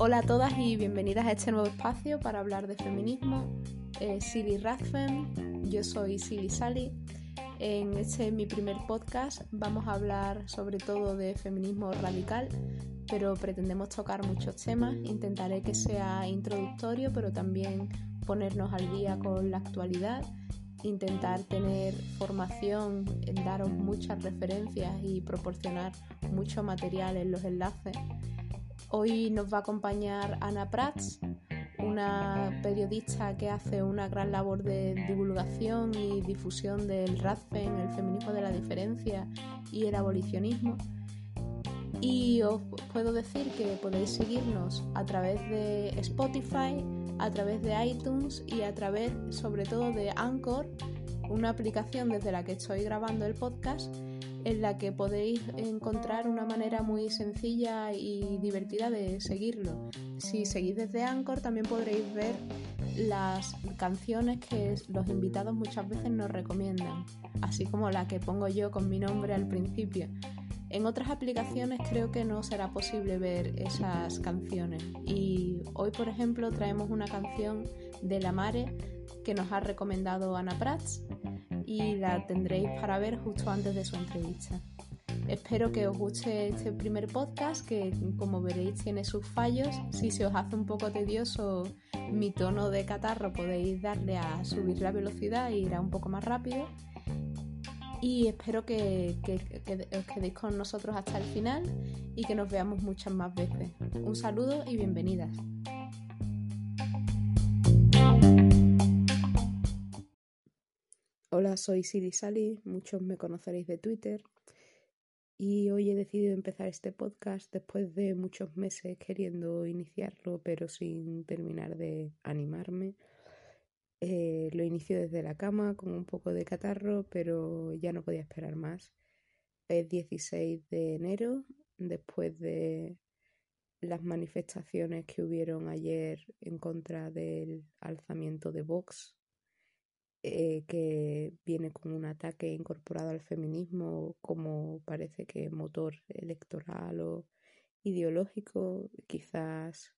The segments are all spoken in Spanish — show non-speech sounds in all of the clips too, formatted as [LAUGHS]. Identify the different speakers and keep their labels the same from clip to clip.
Speaker 1: Hola a todas y bienvenidas a este nuevo espacio para hablar de feminismo. Eh, Silly Radfem, yo soy Silly Sally. En este mi primer podcast vamos a hablar sobre todo de feminismo radical, pero pretendemos tocar muchos temas. Intentaré que sea introductorio, pero también ponernos al día con la actualidad, intentar tener formación, daros muchas referencias y proporcionar mucho material en los enlaces Hoy nos va a acompañar Ana Prats, una periodista que hace una gran labor de divulgación y difusión del RADFEM, el feminismo de la diferencia y el abolicionismo. Y os puedo decir que podéis seguirnos a través de Spotify, a través de iTunes y a través sobre todo de Anchor, una aplicación desde la que estoy grabando el podcast en la que podéis encontrar una manera muy sencilla y divertida de seguirlo. Si seguís desde Anchor también podréis ver las canciones que los invitados muchas veces nos recomiendan, así como la que pongo yo con mi nombre al principio. En otras aplicaciones creo que no será posible ver esas canciones y hoy por ejemplo traemos una canción de La Mare que nos ha recomendado Ana Prats y la tendréis para ver justo antes de su entrevista. Espero que os guste este primer podcast que como veréis tiene sus fallos. Si se os hace un poco tedioso mi tono de catarro podéis darle a subir la velocidad e irá un poco más rápido. Y espero que, os quedéis con nosotros hasta el final y que nos veamos muchas más veces. Un saludo y bienvenidas. Hola, soy Siri Sally, muchos me conoceréis de Twitter y hoy he decidido empezar este podcast después de muchos meses queriendo iniciarlo pero sin terminar de animarme. Eh, lo inicio desde la cama con un poco de catarro pero ya no podía esperar más. Es 16 de enero, después de las manifestaciones que hubieron ayer en contra del alzamiento de Vox eh, que viene con un ataque incorporado al feminismo como parece que motor electoral o ideológico, quizás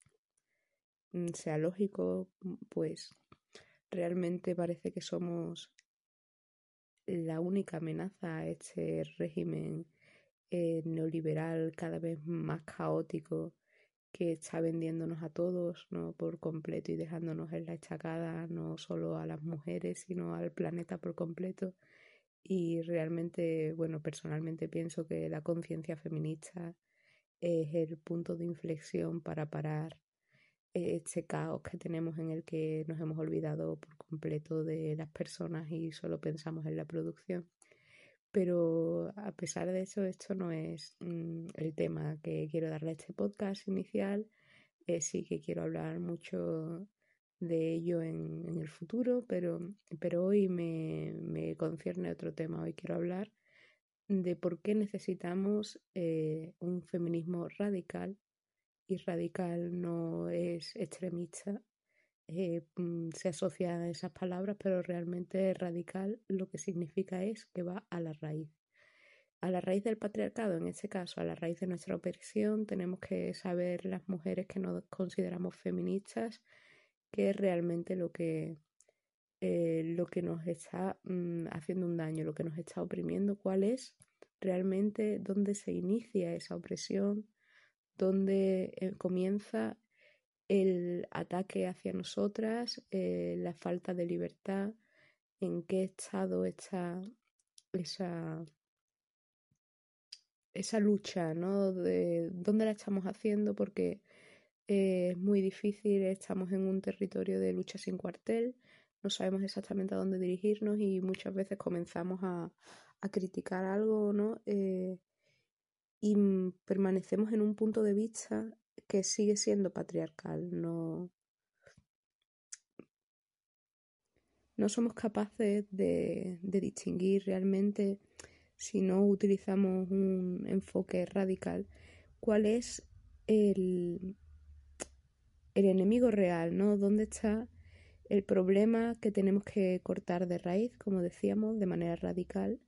Speaker 1: mm, sea lógico, pues realmente parece que somos la única amenaza a este régimen eh, neoliberal cada vez más caótico que está vendiéndonos a todos ¿no? por completo y dejándonos en la estacada no solo a las mujeres sino al planeta por completo y realmente bueno personalmente pienso que la conciencia feminista es el punto de inflexión para parar este caos que tenemos en el que nos hemos olvidado por completo de las personas y solo pensamos en la producción pero a pesar de eso, esto no es mm, el tema que quiero darle a este podcast inicial. Eh, sí que quiero hablar mucho de ello en, el futuro, pero, pero hoy me, me, concierne otro tema. Hoy quiero hablar de por qué necesitamos eh, un feminismo radical. Y radical no es extremista, eh, mm, se asocia a esas palabras, pero realmente radical lo que significa es que va a la raíz. A la raíz del patriarcado, en este caso, a la raíz de nuestra opresión, tenemos que saber las mujeres que nos consideramos feministas qué es realmente lo que, eh, lo que nos está mm, haciendo un daño, lo que nos está oprimiendo, cuál es realmente dónde se inicia esa opresión, dónde eh, comienza el ataque hacia nosotras, eh, la falta de libertad, en qué estado está esa, esa lucha, ¿no? De dónde la estamos haciendo, porque eh, es muy difícil, estamos en un territorio de lucha sin cuartel, no sabemos exactamente a dónde dirigirnos y muchas veces comenzamos a, criticar algo, ¿no? Y permanecemos en un punto de vista que sigue siendo patriarcal, no, no somos capaces de, distinguir realmente, si no utilizamos un enfoque radical, cuál es el, el enemigo real, ¿no? ¿Dónde está el problema que tenemos que cortar de raíz, como decíamos, de manera radical?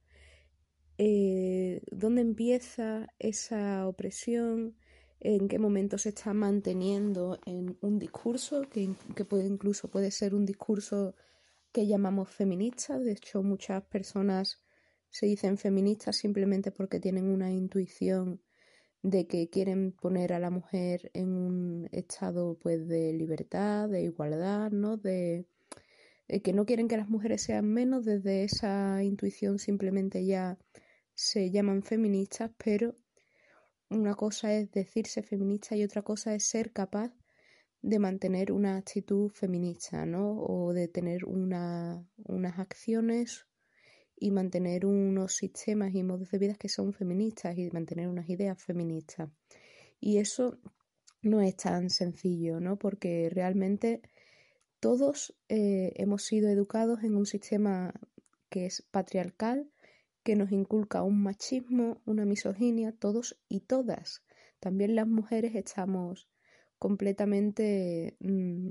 Speaker 1: Eh, dónde empieza esa opresión, en qué momento se está manteniendo en un discurso, que, puede, incluso puede ser un discurso que llamamos feminista. De hecho, muchas personas se dicen feministas simplemente porque tienen una intuición de que quieren poner a la mujer en un estado pues de libertad, de igualdad, ¿no? De que no quieren que las mujeres sean menos, desde esa intuición simplemente ya se llaman feministas, pero una cosa es decirse feminista y otra cosa es ser capaz de mantener una actitud feminista, ¿no? O de tener una, unas acciones y mantener unos sistemas y modos de vida que son feministas y mantener unas ideas feministas. Y eso no es tan sencillo, ¿no? Porque realmente todos eh, hemos sido educados en un sistema que es patriarcal, que nos inculca un machismo, una misoginia, todos y todas. También las mujeres estamos completamente mm,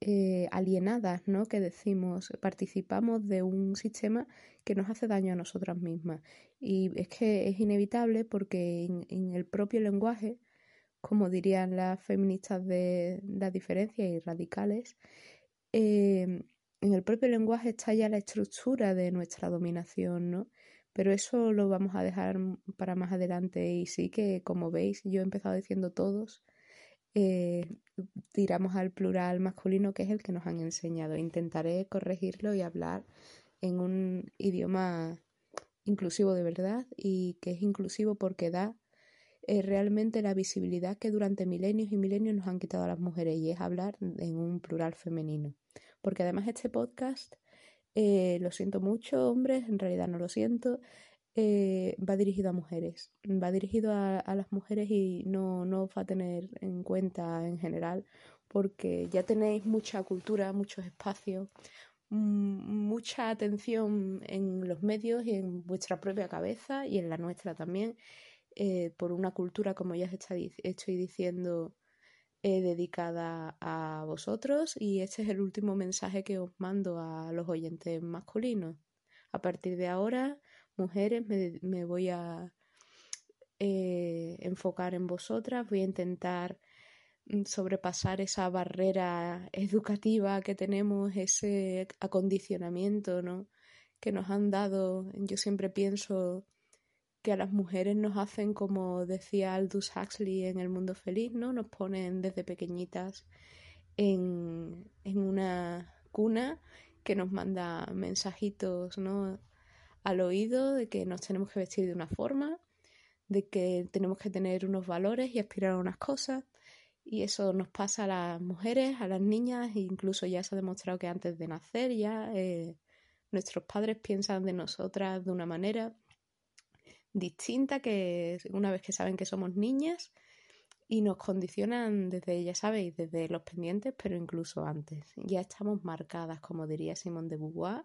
Speaker 1: eh, alienadas, ¿no? Que decimos, participamos de un sistema que nos hace daño a nosotras mismas. Y es que es inevitable porque en, el propio lenguaje, como dirían las feministas de las diferencias y radicales, eh, en el propio lenguaje está ya la estructura de nuestra dominación, ¿no? Pero eso lo vamos a dejar para más adelante y sí que, como veis, yo he empezado diciendo todos, eh, tiramos al plural masculino que es el que nos han enseñado. Intentaré corregirlo y hablar en un idioma inclusivo de verdad y que es inclusivo porque da eh, realmente la visibilidad que durante milenios y milenios nos han quitado a las mujeres y es hablar en un plural femenino porque además este podcast, eh, lo siento mucho, hombres, en realidad no lo siento, eh, va dirigido a mujeres, va dirigido a, las mujeres y no, no va a tener en cuenta en general, porque ya tenéis mucha cultura, muchos espacios, mucha atención en los medios y en vuestra propia cabeza y en la nuestra también, eh, por una cultura, como ya estoy diciendo, dedicada a vosotros y este es el último mensaje que os mando a los oyentes masculinos. A partir de ahora, mujeres, me, voy a eh, enfocar en vosotras, voy a intentar mm, sobrepasar esa barrera educativa que tenemos, ese acondicionamiento ¿no? que nos han dado. Yo siempre pienso que a las mujeres nos hacen, como decía Aldous Huxley en El Mundo Feliz, ¿no? Nos ponen desde pequeñitas en, en una cuna que nos manda mensajitos, ¿no? Al oído de que nos tenemos que vestir de una forma, de que tenemos que tener unos valores y aspirar a unas cosas. Y eso nos pasa a las mujeres, a las niñas, e incluso ya se ha demostrado que antes de nacer ya eh, nuestros padres piensan de nosotras de una manera distinta que una vez que saben que somos niñas y nos condicionan desde, ya sabéis, desde los pendientes, pero incluso antes. Ya estamos marcadas, como diría Simone de Beauvoir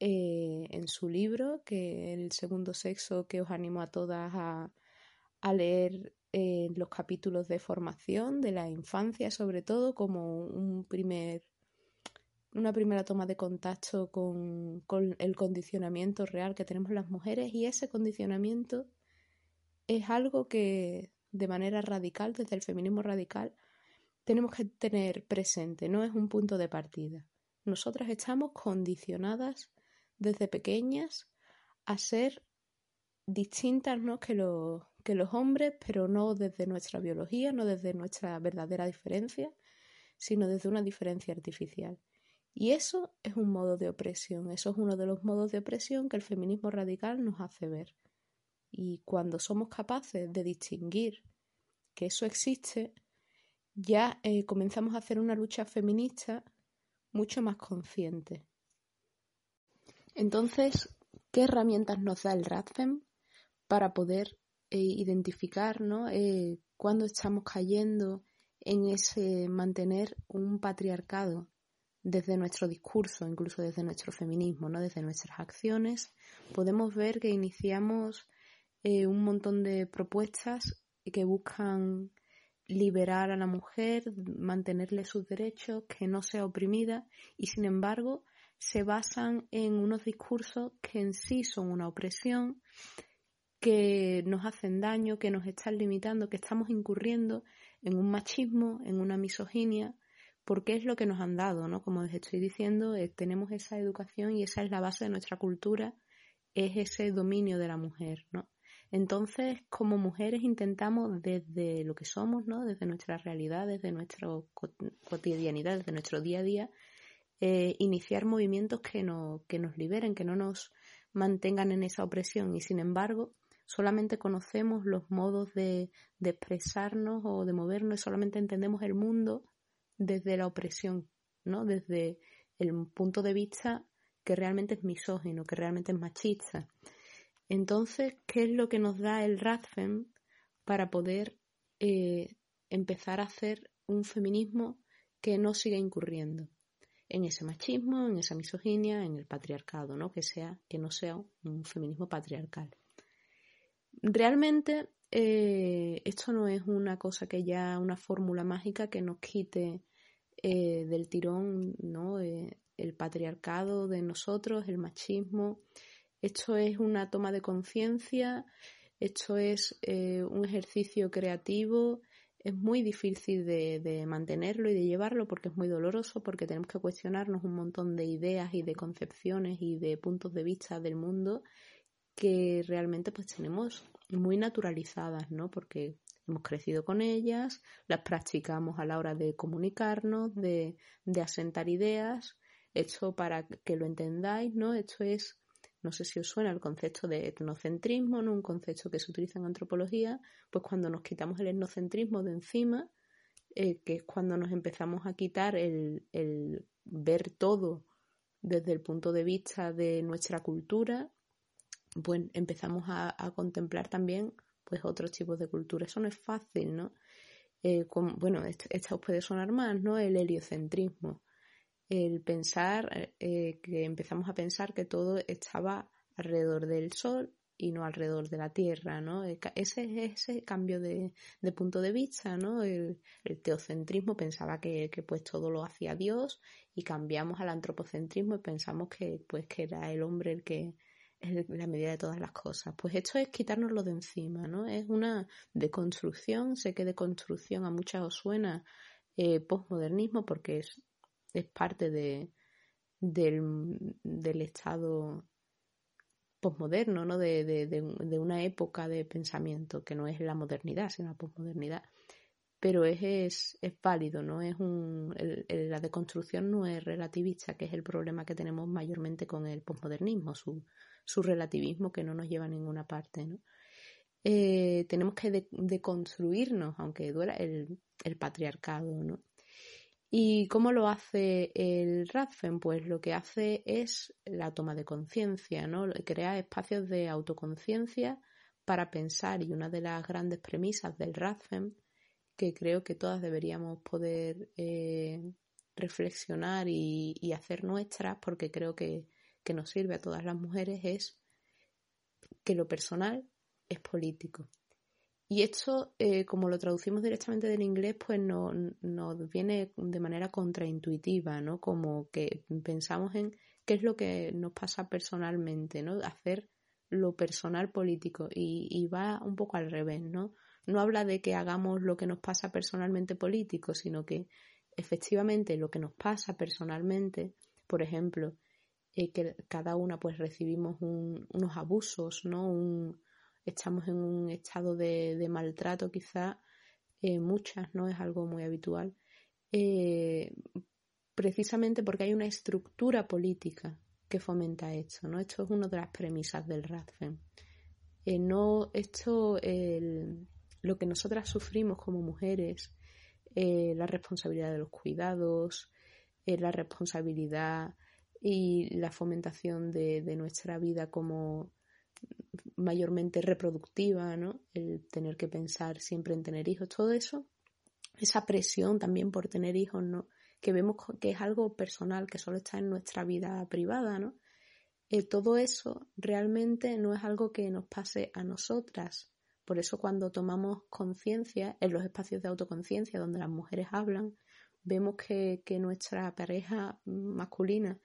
Speaker 1: eh, en su libro, que el segundo sexo, que os animo a todas a, leer eh, los capítulos de formación de la infancia, sobre todo como un primer una primera toma de contacto con, el condicionamiento real que tenemos las mujeres y ese condicionamiento es algo que de manera radical, desde el feminismo radical, tenemos que tener presente, no es un punto de partida. Nosotras estamos condicionadas desde pequeñas a ser distintas ¿no? que, que los hombres, pero no desde nuestra biología, no desde nuestra verdadera diferencia, sino desde una diferencia artificial. Y eso es un modo de opresión, eso es uno de los modos de opresión que el feminismo radical nos hace ver. Y cuando somos capaces de distinguir que eso existe, ya eh, comenzamos a hacer una lucha feminista mucho más consciente. Entonces, ¿qué herramientas nos da el RADFEM para poder eh, identificar ¿no? Eh, cuando estamos cayendo en ese mantener un patriarcado desde nuestro discurso, incluso desde nuestro feminismo, ¿no? desde nuestras acciones, podemos ver que iniciamos eh, un montón de propuestas que buscan liberar a la mujer, mantenerle sus derechos, que no sea oprimida y sin embargo se basan en unos discursos que en sí son una opresión, que nos hacen daño, que nos están limitando, que estamos incurriendo en un machismo, en una misoginia, porque es lo que nos han dado, ¿no? Como les estoy diciendo, eh, tenemos esa educación y esa es la base de nuestra cultura, es ese dominio de la mujer, ¿no? Entonces, como mujeres intentamos desde lo que somos, ¿no? Desde nuestra realidad, desde nuestra cotidianidad, desde nuestro día a día, eh, iniciar movimientos que, no, que nos liberen, que no nos mantengan en esa opresión y sin embargo solamente conocemos los modos de, de expresarnos o de movernos, solamente entendemos el mundo desde la opresión, ¿no? Desde el punto de vista que realmente es misógino, que realmente es machista. Entonces, ¿qué es lo que nos da el Radfem para poder eh, empezar a hacer un feminismo que no siga incurriendo en ese machismo, en esa misoginia, en el patriarcado, ¿no? Que sea, que no sea un feminismo patriarcal. Realmente eh, esto no es una cosa que ya, una fórmula mágica que nos quite eh, del tirón, ¿no? Eh, el patriarcado de nosotros, el machismo. Esto es una toma de conciencia, esto es un ejercicio creativo, es muy difícil de, de, mantenerlo y de llevarlo porque es muy doloroso, porque tenemos que cuestionarnos un montón de ideas y de concepciones y de puntos de vista del mundo que realmente pues tenemos muy naturalizadas, ¿no? Porque hemos crecido con ellas, las practicamos a la hora de comunicarnos, de, de asentar ideas. Esto para que lo entendáis, ¿no? Esto es, no sé si os suena el concepto de etnocentrismo, ¿no? Un concepto que se utiliza en antropología, pues cuando nos quitamos el etnocentrismo de encima, eh, que es cuando nos empezamos a quitar el, el ver todo desde el punto de vista de nuestra cultura, pues empezamos a, contemplar también pues otros tipos de cultura. Eso no es fácil, ¿no? Eh, bueno, esto, os puede sonar más, ¿no? El heliocentrismo. El pensar, eh, que empezamos a pensar que todo estaba alrededor del Sol y no alrededor de la Tierra, ¿no? Ese es ese cambio de, punto de vista, ¿no? El, teocentrismo pensaba que, que, pues todo lo hacía Dios y cambiamos al antropocentrismo y pensamos que pues que era el hombre el que es la medida de todas las cosas. Pues esto es quitárnoslo de encima, ¿no? Es una deconstrucción, sé que deconstrucción a muchas os suena eh, postmodernismo porque es, es parte de, del, estado postmoderno, ¿no? De, de, de, una época de pensamiento que no es la modernidad, sino la posmodernidad. Pero es, es, es válido, ¿no? Es un, la deconstrucción no es relativista, que es el problema que tenemos mayormente con el posmodernismo, su, su relativismo que no nos lleva a ninguna parte, ¿no? Eh, tenemos que deconstruirnos, aunque duela, el, patriarcado, ¿no? ¿Y cómo lo hace el Radfen? Pues lo que hace es la toma de conciencia, ¿no? Crea espacios de autoconciencia para pensar y una de las grandes premisas del Radfen, que creo que todas deberíamos poder eh, reflexionar y, hacer nuestras, porque creo que que nos sirve a todas las mujeres es que lo personal es político. Y esto, eh, como lo traducimos directamente del inglés, pues nos no viene de manera contraintuitiva, ¿no? Como que pensamos en qué es lo que nos pasa personalmente, ¿no? Hacer lo personal político y, va un poco al revés, ¿no? No habla de que hagamos lo que nos pasa personalmente político, sino que efectivamente lo que nos pasa personalmente, por ejemplo, eh, que cada una pues recibimos unos abusos, ¿no? estamos en un estado de, maltrato quizá, eh, muchas, ¿no? Es algo muy habitual. Eh, precisamente porque hay una estructura política que fomenta esto, ¿no? Esto es una de las premisas del Radfen. no, esto, lo que nosotras sufrimos como mujeres, la responsabilidad de los cuidados, la responsabilidad y la fomentación de, nuestra vida como mayormente reproductiva, ¿no? El tener que pensar siempre en tener hijos, todo eso, esa presión también por tener hijos, ¿no? Que vemos que es algo personal, que solo está en nuestra vida privada, ¿no? Eh, todo eso realmente no es algo que nos pase a nosotras. Por eso cuando tomamos conciencia en los espacios de autoconciencia donde las mujeres hablan, vemos que, que nuestra pareja masculina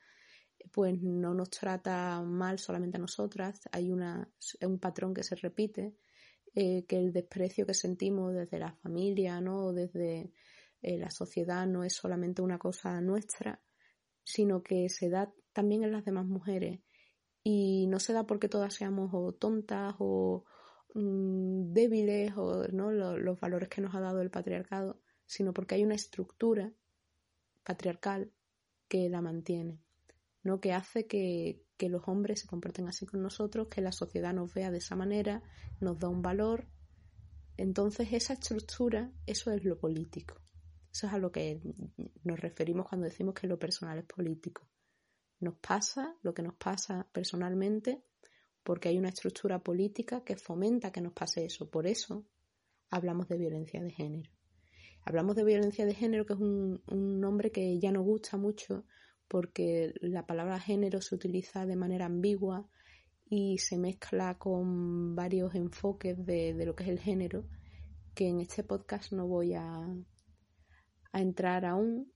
Speaker 1: pues no nos trata mal solamente a nosotras, hay una, un patrón que se repite, eh, que el desprecio que sentimos desde la familia, ¿no? desde eh, la sociedad no es solamente una cosa nuestra, sino que se da también en las demás mujeres. Y no se da porque todas seamos o tontas o mm, débiles o ¿no? los valores que nos ha dado el patriarcado, sino porque hay una estructura patriarcal que la mantiene, ¿no? que hace que, los hombres se comporten así con nosotros, que la sociedad nos vea de esa manera, nos da un valor. Entonces esa estructura, eso es lo político. Eso es a lo que nos referimos cuando decimos que lo personal es político. Nos pasa lo que nos pasa personalmente porque hay una estructura política que fomenta que nos pase eso. Por eso hablamos de violencia de género. Hablamos de violencia de género, que es un, nombre que ya no gusta mucho porque la palabra género se utiliza de manera ambigua y se mezcla con varios enfoques de, lo que es el género, que en este podcast no voy a, a entrar aún,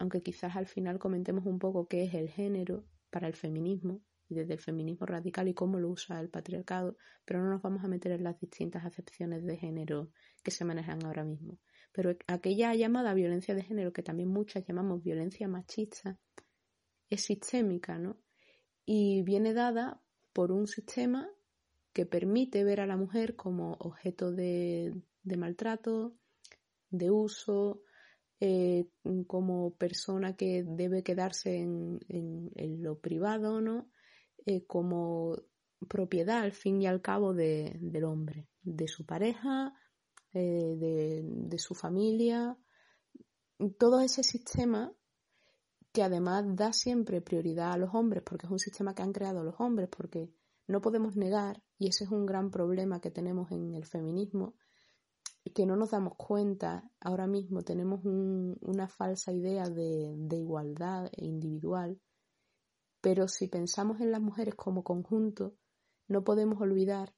Speaker 1: aunque quizás al final comentemos un poco qué es el género para el feminismo y desde el feminismo radical y cómo lo usa el patriarcado, pero no nos vamos a meter en las distintas acepciones de género que se manejan ahora mismo. Pero aquella llamada violencia de género, que también muchas llamamos violencia machista, es sistémica, ¿no? Y viene dada por un sistema que permite ver a la mujer como objeto de, maltrato, de uso, eh, como persona que debe quedarse en, lo privado, ¿no? Eh, como propiedad al fin y al cabo del hombre, de su pareja, eh, de, su familia, todo ese sistema que además da siempre prioridad a los hombres, porque es un sistema que han creado los hombres, porque no podemos negar, y ese es un gran problema que tenemos en el feminismo, que no nos damos cuenta, ahora mismo tenemos una falsa idea de, de igualdad individual, pero si pensamos en las mujeres como conjunto, no podemos olvidar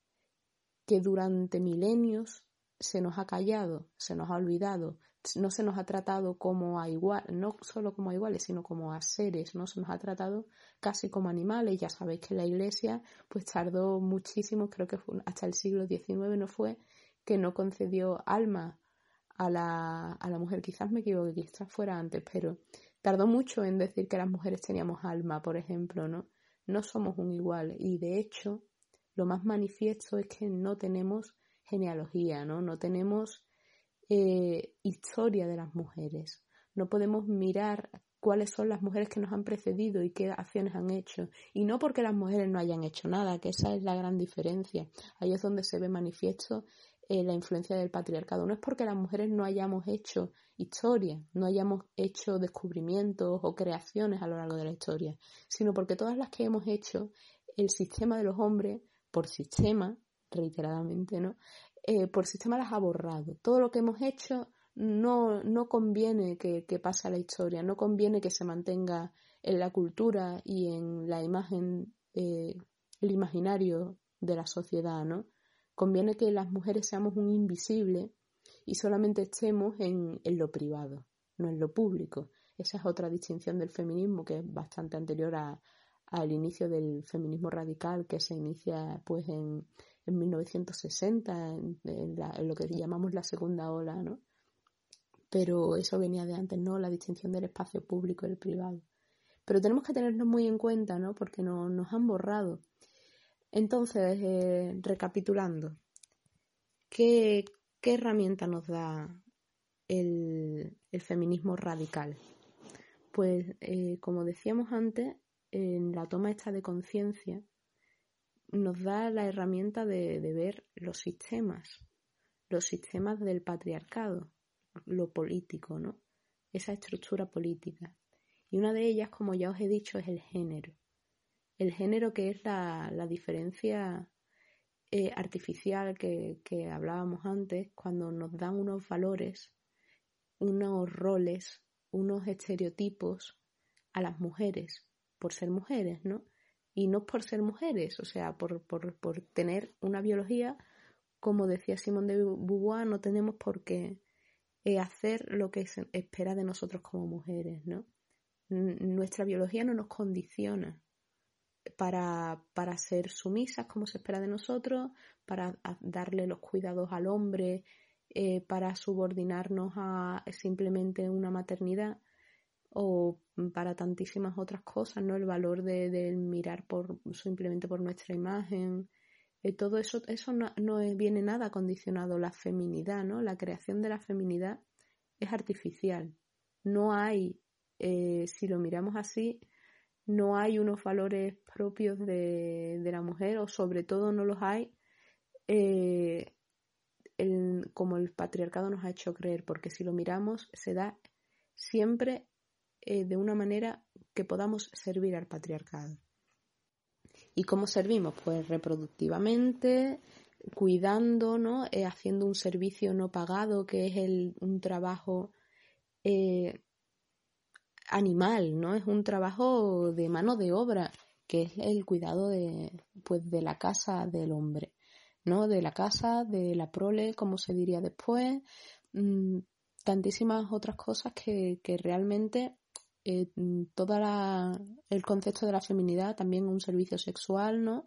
Speaker 1: que durante milenios se nos ha callado, se nos ha olvidado, no se nos ha tratado como a igual, no solo como a iguales, sino como a seres, no se nos ha tratado casi como animales. Ya sabéis que la Iglesia pues tardó muchísimo, creo que fue hasta el siglo XIX no fue, que no concedió alma a la, a la mujer. Quizás me equivoqué, quizás fuera antes, pero tardó mucho en decir que las mujeres teníamos alma, por ejemplo, ¿no? No somos un igual y de hecho lo más manifiesto es que no tenemos genealogía, ¿no? No tenemos eh, historia de las mujeres. No podemos mirar cuáles son las mujeres que nos han precedido y qué acciones han hecho. Y no porque las mujeres no hayan hecho nada, que esa es la gran diferencia. Ahí es donde se ve manifiesto eh, la influencia del patriarcado. No es porque las mujeres no hayamos hecho historia, no hayamos hecho descubrimientos o creaciones a lo largo de la historia, sino porque todas las que hemos hecho, el sistema de los hombres, por sistema, reiteradamente, ¿no? Eh, por sistema las ha borrado. Todo lo que hemos hecho no, no conviene que, pase a la historia, no conviene que se mantenga en la cultura y en la imagen, eh, el imaginario de la sociedad, ¿no? Conviene que las mujeres seamos un invisible y solamente estemos en, en lo privado, no en lo público. Esa es otra distinción del feminismo que es bastante anterior a, al inicio del feminismo radical que se inicia pues en, en 1960, en, lo que llamamos la segunda ola, ¿no? Pero eso venía de antes, ¿no? La distinción del espacio público y el privado. Pero tenemos que tenernos muy en cuenta, ¿no? Porque no, nos han borrado. Entonces, eh, recapitulando, ¿qué, ¿qué, herramienta nos da el, feminismo radical? Pues, eh, como decíamos antes, en la toma esta de conciencia nos da la herramienta de, ver los sistemas, los sistemas del patriarcado, lo político, ¿no? Esa estructura política. Y una de ellas, como ya os he dicho, es el género. El género que es la, diferencia eh, artificial que, que hablábamos antes, cuando nos dan unos valores, unos roles, unos estereotipos a las mujeres por ser mujeres, ¿no? Y no por ser mujeres, o sea, por, por, por tener una biología, como decía Simón de Beauvoir, no tenemos por qué eh, hacer lo que se espera de nosotros como mujeres, ¿no? nuestra biología no nos condiciona para, para ser sumisas como se espera de nosotros, para darle los cuidados al hombre, eh, para subordinarnos a simplemente una maternidad o para tantísimas otras cosas, ¿no? El valor de, mirar por simplemente por nuestra imagen. Eh, todo eso, eso no, viene nada condicionado. La feminidad, ¿no? La creación de la feminidad es artificial. No hay, eh, si lo miramos así, no hay unos valores propios de, la mujer, o sobre todo no los hay eh, como el patriarcado nos ha hecho creer, porque si lo miramos, se da siempre eh, de una manera que podamos servir al patriarcado. ¿Y cómo servimos? Pues reproductivamente, cuidando, ¿no? Eh, haciendo un servicio no pagado, que es el, un trabajo eh, animal, ¿no? Es un trabajo de mano de obra, que es el cuidado de, pues, de la casa del hombre, ¿no? De la casa, de la prole, como se diría después, mm, tantísimas otras cosas que, que realmente eh, todo el concepto de la feminidad, también un servicio sexual, ¿no?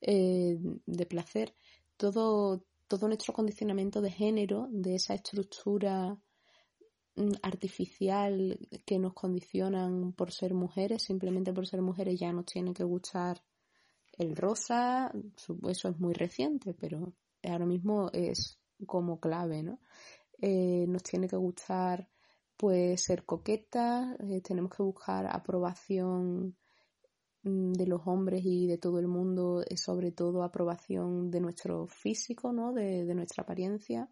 Speaker 1: Eh, de placer, todo, todo nuestro condicionamiento de género, de esa estructura mm, artificial que nos condicionan por ser mujeres, simplemente por ser mujeres ya nos tiene que gustar el rosa, eso es muy reciente, pero ahora mismo es como clave, ¿no? Eh, nos tiene que gustar pues ser coqueta, eh, tenemos que buscar aprobación mm, de los hombres y de todo el mundo, eh, sobre todo aprobación de nuestro físico, ¿no? de, nuestra apariencia.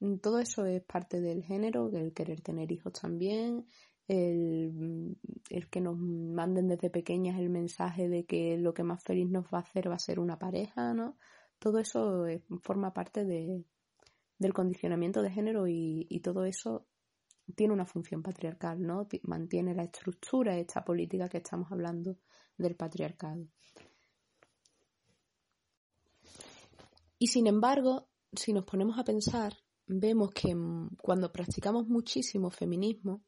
Speaker 1: Mm, todo eso es parte del género, el querer tener hijos también, el, mm, el, que nos manden desde pequeñas el mensaje de que lo que más feliz nos va a hacer va a ser una pareja, ¿no? Todo eso forma parte de, del condicionamiento de género y todo eso tiene una función patriarcal, ¿no? Mantiene la estructura, esta política que estamos hablando del patriarcado. Y sin embargo, si nos ponemos a pensar, vemos que cuando practicamos muchísimo feminismo,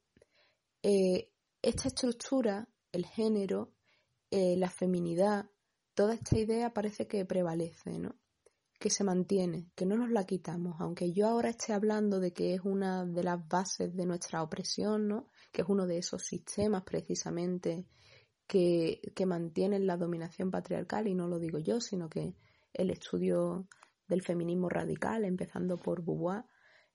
Speaker 1: eh, esta estructura, el género, eh, la feminidad, toda esta idea parece que prevalece, ¿no? Que se mantiene, que no nos la quitamos, aunque yo ahora esté hablando de que es una de las bases de nuestra opresión, ¿no? que es uno de esos sistemas precisamente que, que mantienen la dominación patriarcal, y no lo digo yo, sino que el estudio del feminismo radical, empezando por Beauvoir,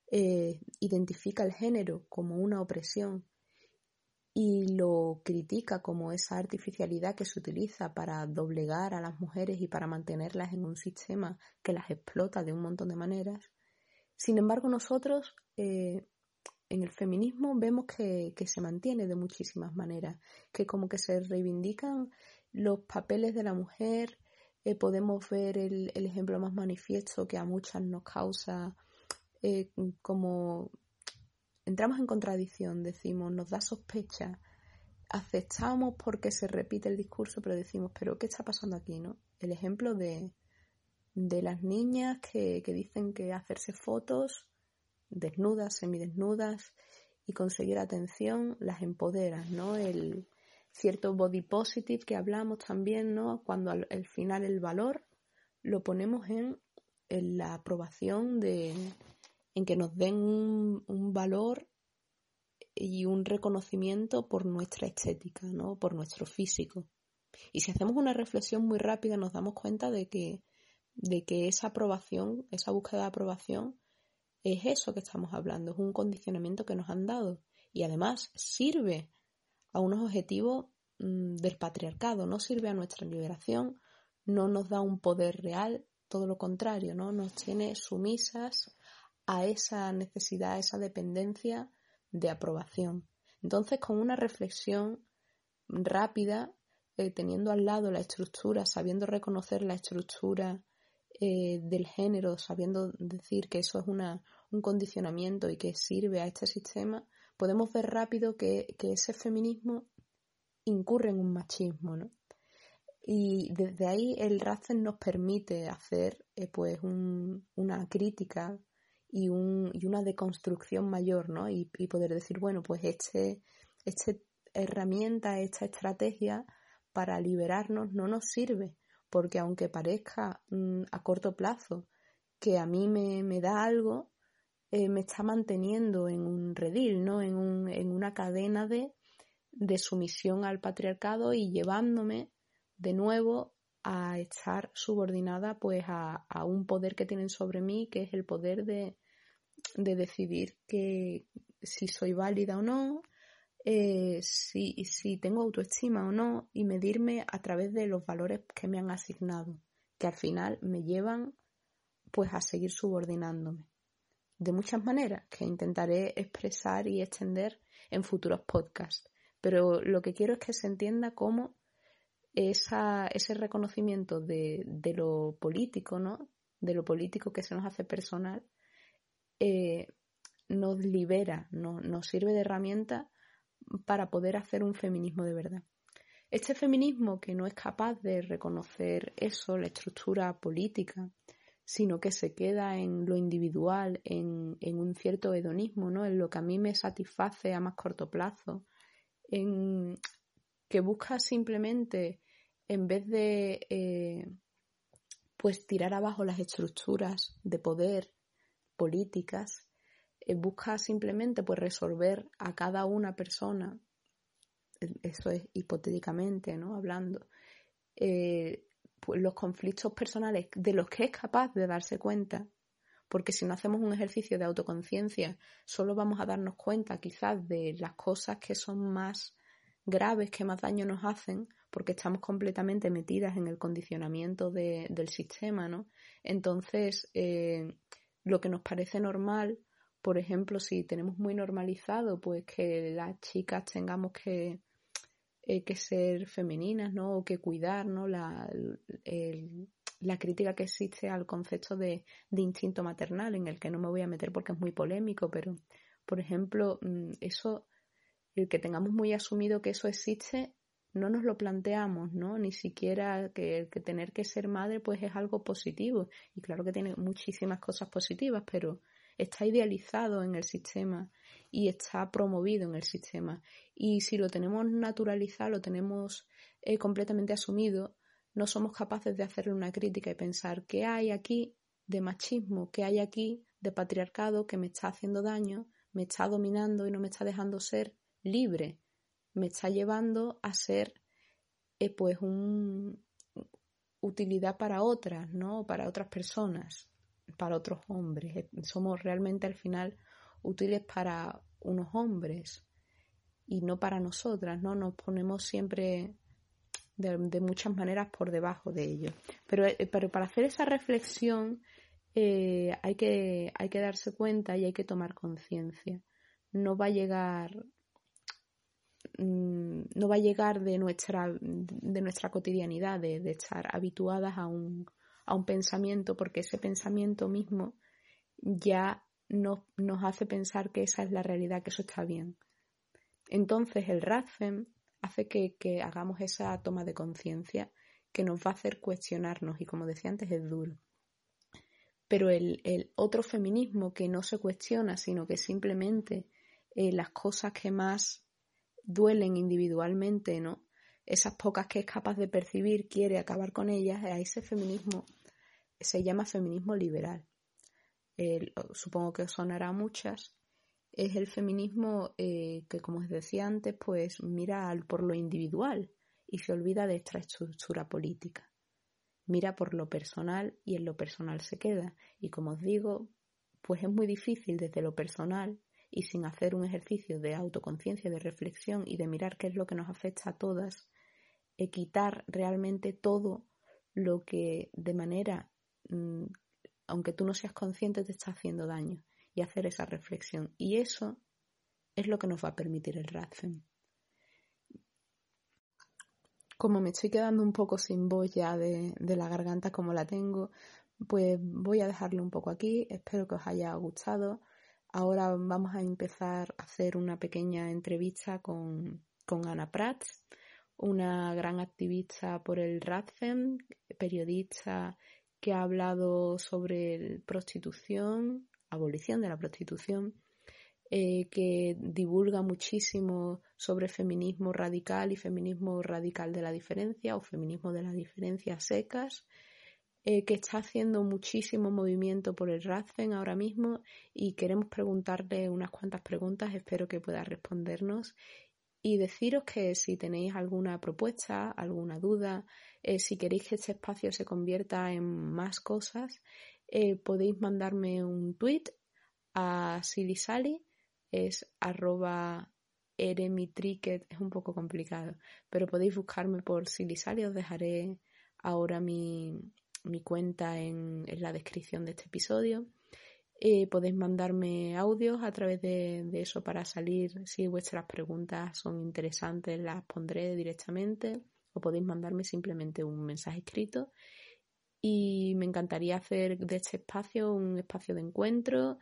Speaker 1: eh, identifica el género como una opresión y lo critica como esa artificialidad que se utiliza para doblegar a las mujeres y para mantenerlas en un sistema que las explota de un montón de maneras. Sin embargo, nosotros eh, en el feminismo vemos que, se mantiene de muchísimas maneras, que como que se reivindican los papeles de la mujer, eh, podemos ver el, ejemplo más manifiesto que a muchas nos causa eh, como entramos en contradicción, decimos, nos da sospecha, aceptamos porque se repite el discurso, pero decimos, pero ¿qué está pasando aquí? ¿no? El ejemplo de, de las niñas que, que dicen que hacerse fotos desnudas, semidesnudas y conseguir atención las empodera, ¿no? El cierto body positive que hablamos también, ¿no? Cuando al, final el valor lo ponemos en la aprobación de, en que nos den un, valor y un reconocimiento por nuestra estética, ¿no? por nuestro físico. Y si hacemos una reflexión muy rápida nos damos cuenta de que, de que esa aprobación, esa búsqueda de aprobación, es eso que estamos hablando, es un condicionamiento que nos han dado y además sirve a unos objetivos mm, del patriarcado, no sirve a nuestra liberación, no nos da un poder real, todo lo contrario, ¿no? Nos tiene sumisas a esa necesidad, a esa dependencia de aprobación. Entonces, con una reflexión rápida, eh, teniendo al lado la estructura, sabiendo reconocer la estructura eh, del género, sabiendo decir que eso es una, un condicionamiento y que sirve a este sistema, podemos ver rápido que, ese feminismo incurre en un machismo, ¿no? Y desde ahí el Razen nos permite hacer eh, pues una crítica y, un, y una deconstrucción mayor, ¿no? Y, poder decir, bueno, pues este, este herramienta, esta estrategia para liberarnos no nos sirve, porque aunque parezca mm, a corto plazo que a mí me, me da algo, eh, me está manteniendo en un redil, ¿no? en, un, en una cadena de, de sumisión al patriarcado y llevándome de nuevo a estar subordinada pues a, a, un poder que tienen sobre mí, que es el poder de, de decidir que si soy válida o no, eh, si, si tengo autoestima o no y medirme a través de los valores que me han asignado, que al final me llevan pues a seguir subordinándome. De muchas maneras que intentaré expresar y extender en futuros podcasts. Pero lo que quiero es que se entienda cómo esa, ese reconocimiento de, de, lo político, ¿no? De lo político que se nos hace personal, eh, nos libera, no, nos sirve de herramienta para poder hacer un feminismo de verdad. Este feminismo que no es capaz de reconocer eso, la estructura política, sino que se queda en lo individual, en, un cierto hedonismo, ¿no? en lo que a mí me satisface a más corto plazo, en que busca simplemente, en vez de eh, pues tirar abajo las estructuras de poder políticas, eh, busca simplemente pues resolver a cada una persona, eh, eso es hipotéticamente, ¿no? Hablando, eh, pues los conflictos personales de los que es capaz de darse cuenta, porque si no hacemos un ejercicio de autoconciencia, solo vamos a darnos cuenta quizás de las cosas que son más graves, que más daño nos hacen, porque estamos completamente metidas en el condicionamiento de, del sistema, ¿no? Entonces, lo que nos parece normal por ejemplo, si tenemos muy normalizado, pues que las chicas tengamos que, eh, que ser femeninas, ¿no? O que cuidar. La, la crítica que existe al concepto de, de, instinto maternal, en el que no me voy a meter porque es muy polémico, pero, por ejemplo, mm, eso, el que tengamos muy asumido que eso existe, no nos lo planteamos, ¿no? Ni siquiera que, tener que ser madre, pues es algo positivo. Y claro que tiene muchísimas cosas positivas, pero está idealizado en el sistema y está promovido en el sistema. Y si lo tenemos naturalizado, lo tenemos eh, completamente asumido, no somos capaces de hacerle una crítica y pensar qué hay aquí de machismo, qué hay aquí de patriarcado que me está haciendo daño, me está dominando y no me está dejando ser libre, me está llevando a ser eh, pues utilidad para otras, ¿no? Para otras personas para otros hombres. Eh, somos realmente al final útiles para unos hombres y no para nosotras, ¿no? Nos ponemos siempre de, muchas maneras por debajo de ellos. Pero, eh, pero para hacer esa reflexión eh, hay, que, hay que darse cuenta y hay que tomar conciencia. No va a llegar mm, no va a llegar de nuestra, de nuestra cotidianidad, de, estar habituadas a un, a un pensamiento porque ese pensamiento mismo ya no, nos hace pensar que esa es la realidad, que eso está bien. Entonces el Radfem hace que, que hagamos esa toma de conciencia que nos va a hacer cuestionarnos y como decía antes es duro. Pero el, el otro feminismo que no se cuestiona, sino que simplemente eh, las cosas que más duelen individualmente, ¿no? esas pocas que es capaz de percibir, quiere acabar con ellas, a ese feminismo se llama feminismo liberal. supongo que sonará a muchas. Es el feminismo eh, que, como os decía antes, pues mira por lo individual y se olvida de esta estructura política. Mira por lo personal y en lo personal se queda. Y como os digo, pues es muy difícil desde lo personal y sin hacer un ejercicio de autoconciencia, de reflexión y de mirar qué es lo que nos afecta a todas, quitar realmente todo lo que de manera, mm, aunque tú no seas consciente, te está haciendo daño y hacer esa reflexión. Y eso es lo que nos va a permitir el Radfen. Como me estoy quedando un poco sin voz ya de, de la garganta como la tengo, pues voy a dejarlo un poco aquí. Espero que os haya gustado. Ahora vamos a empezar a hacer una pequeña entrevista con, con Ana Prats una gran activista por el RADFEM, periodista que ha hablado sobre prostitución, abolición de la prostitución, eh, que divulga muchísimo sobre feminismo radical y feminismo radical de la diferencia o feminismo de la diferencia secas, eh, que está haciendo muchísimo movimiento por el RADFEN ahora mismo y queremos preguntarle unas cuantas preguntas, espero que pueda respondernos. Y deciros que si tenéis alguna propuesta, alguna duda, eh, si queréis que este espacio se convierta en más cosas, podéis mandarme un tweet a Silisali es arroba eremitricket, es un poco complicado, pero podéis buscarme por Silisali, os dejaré ahora mi, cuenta en, la descripción de este episodio. Eh, podéis mandarme audios a través de, eso para salir. Si vuestras preguntas son interesantes, las pondré directamente. O podéis mandarme simplemente un mensaje escrito. Y me encantaría hacer de este espacio un espacio de encuentro,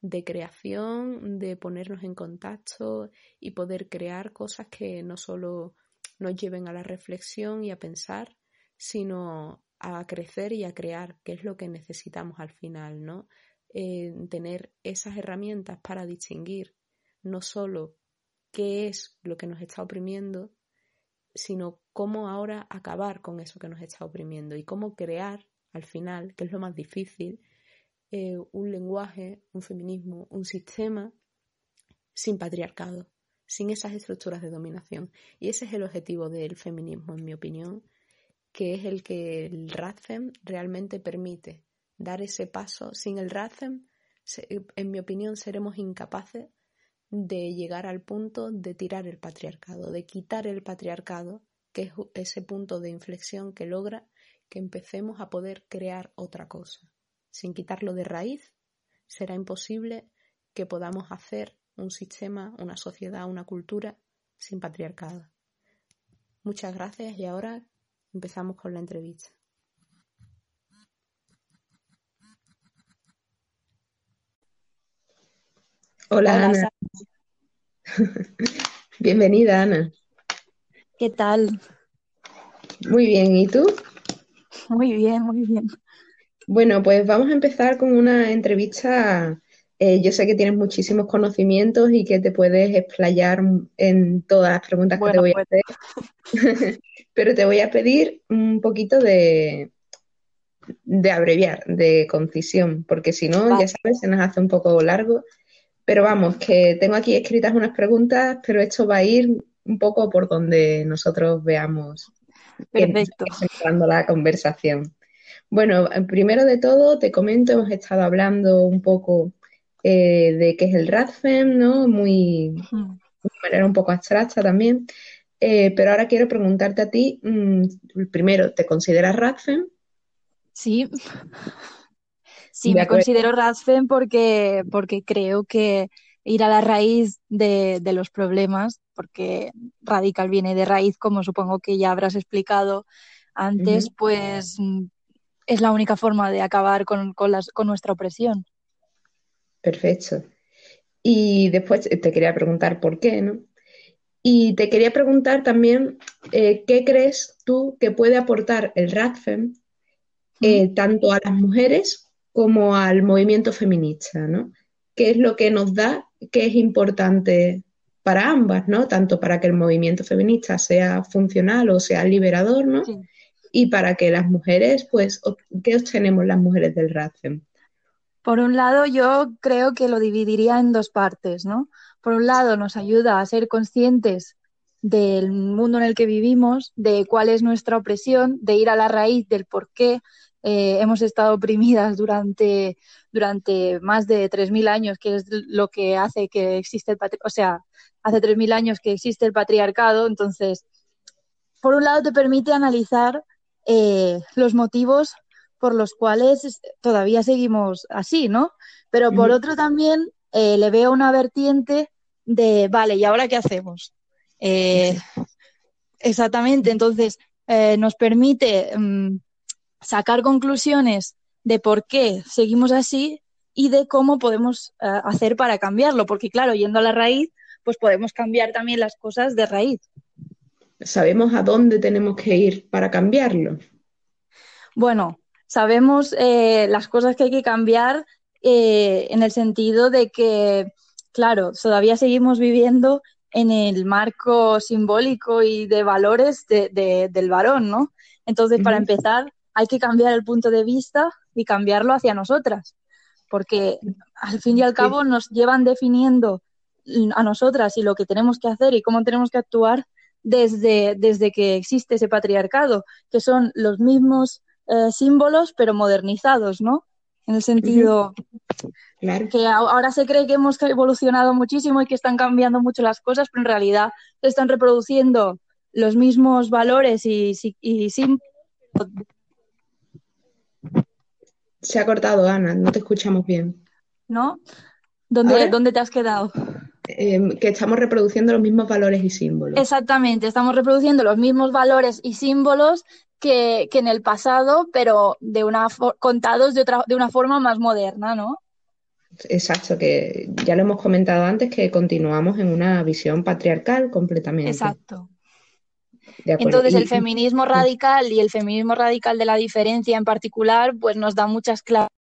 Speaker 1: de creación, de ponernos en contacto y poder crear cosas que no solo nos lleven a la reflexión y a pensar, sino a crecer y a crear, que es lo que necesitamos al final, ¿no? Tener esas herramientas para distinguir no solo qué es lo que nos está oprimiendo, sino cómo ahora acabar con eso que nos está oprimiendo y cómo crear al final, que es lo más difícil, eh, un lenguaje, un feminismo, un sistema sin patriarcado, sin esas estructuras de dominación. Y ese es el objetivo del feminismo, en mi opinión, que es el que el RADFEM realmente permite dar ese paso. Sin el RADFEM, en mi opinión, seremos incapaces de llegar al punto de tirar el patriarcado, de quitar el patriarcado, que es ese punto de inflexión que logra que empecemos a poder crear otra cosa sin quitarlo de raíz, será imposible que podamos hacer un sistema, una sociedad, una cultura sin patriarcado. Muchas gracias y ahora empezamos con la entrevista. Hola, Ana. [LAUGHS] Bienvenida, Ana.
Speaker 2: ¿Qué tal?
Speaker 1: Muy bien, ¿y tú?
Speaker 2: Muy bien, muy bien.
Speaker 1: Bueno, pues vamos a empezar con una entrevista. Eh, yo sé que tienes muchísimos conocimientos y que te puedes explayar en todas las preguntas que te voy a pues. hacer, [LAUGHS] pero te voy a pedir un poquito de, de abreviar, de concisión, porque si no, ya sabes, se nos hace un poco largo. Pero vamos, que tengo aquí escritas unas preguntas, pero esto va a ir un poco por donde nosotros veamos
Speaker 2: Perfecto.
Speaker 1: la conversación. Bueno, primero de todo te comento, hemos estado hablando un poco eh, de qué es el RADFEM, ¿no? Muy, de manera un poco abstracta también. Eh, pero ahora quiero preguntarte a ti, mm, primero, ¿te consideras RADFEM?
Speaker 2: Sí, [LAUGHS] sí, me considero RADFEM porque, porque creo que ir a la raíz de, de, los problemas, porque radical viene de raíz, como supongo que ya habrás explicado antes, pues es la única forma de acabar con, nuestra opresión.
Speaker 1: Perfecto. Y después te quería preguntar por qué, ¿no? Y te quería preguntar también eh, qué crees tú que puede aportar el RADFEM eh, tanto a las mujeres como al movimiento feminista, ¿no? ¿Qué es lo que nos da, qué es importante para ambas, ¿no? Tanto para que el movimiento feminista sea funcional o sea liberador, ¿no? y para que las mujeres, pues, ¿qué obtenemos las mujeres del RADFEM?
Speaker 2: Por un lado, yo creo que lo dividiría en dos partes, ¿no? Por un lado, nos ayuda a ser conscientes del mundo en el que vivimos, de cuál es nuestra opresión, de ir a la raíz del por qué eh, hemos estado oprimidas durante, durante más de 3.000 años, que es lo que hace que existe el o sea, hace 3.000 años que existe el patriarcado. Entonces, por un lado, te permite analizar eh, los motivos por los cuales todavía seguimos así, ¿no? Pero por otro también eh, le veo una vertiente de, vale, ¿y ahora qué hacemos? Eh, [LAUGHS] exactamente, entonces nos permite mm, sacar conclusiones de por qué seguimos así y de cómo podemos hacer para cambiarlo, porque claro, yendo a la raíz, pues podemos cambiar también las cosas de raíz
Speaker 1: sabemos a dónde tenemos que ir para cambiarlo.
Speaker 2: Bueno, sabemos eh, las cosas que hay que cambiar eh, en el sentido de que claro, todavía seguimos viviendo en el marco simbólico y de valores del varón, ¿no? Entonces, para empezar, hay que cambiar el punto de vista y cambiarlo hacia nosotras, porque al fin y al cabo nos llevan definiendo a nosotras y lo que tenemos que hacer y cómo tenemos que actuar desde, desde que existe ese patriarcado, que son los mismos eh, símbolos pero modernizados, ¿no? En el sentido que ahora se cree que hemos evolucionado muchísimo y que están cambiando mucho las cosas, pero en realidad se están reproduciendo los mismos valores y, y símbolos.
Speaker 1: Se ha cortado, Ana, no te escuchamos bien.
Speaker 2: ¿No? ¿Dónde, ¿dónde te has quedado?
Speaker 1: Em, que estamos reproduciendo los mismos valores y símbolos.
Speaker 2: Exactamente, estamos reproduciendo los mismos valores y símbolos que, en el pasado, pero de una contados de, otra, de una forma más moderna, ¿no?
Speaker 1: Exacto, que ya lo hemos comentado antes, que continuamos en una visión patriarcal completamente.
Speaker 2: Exacto. Entonces, el feminismo radical y el feminismo radical de la diferencia en particular, pues nos da muchas claves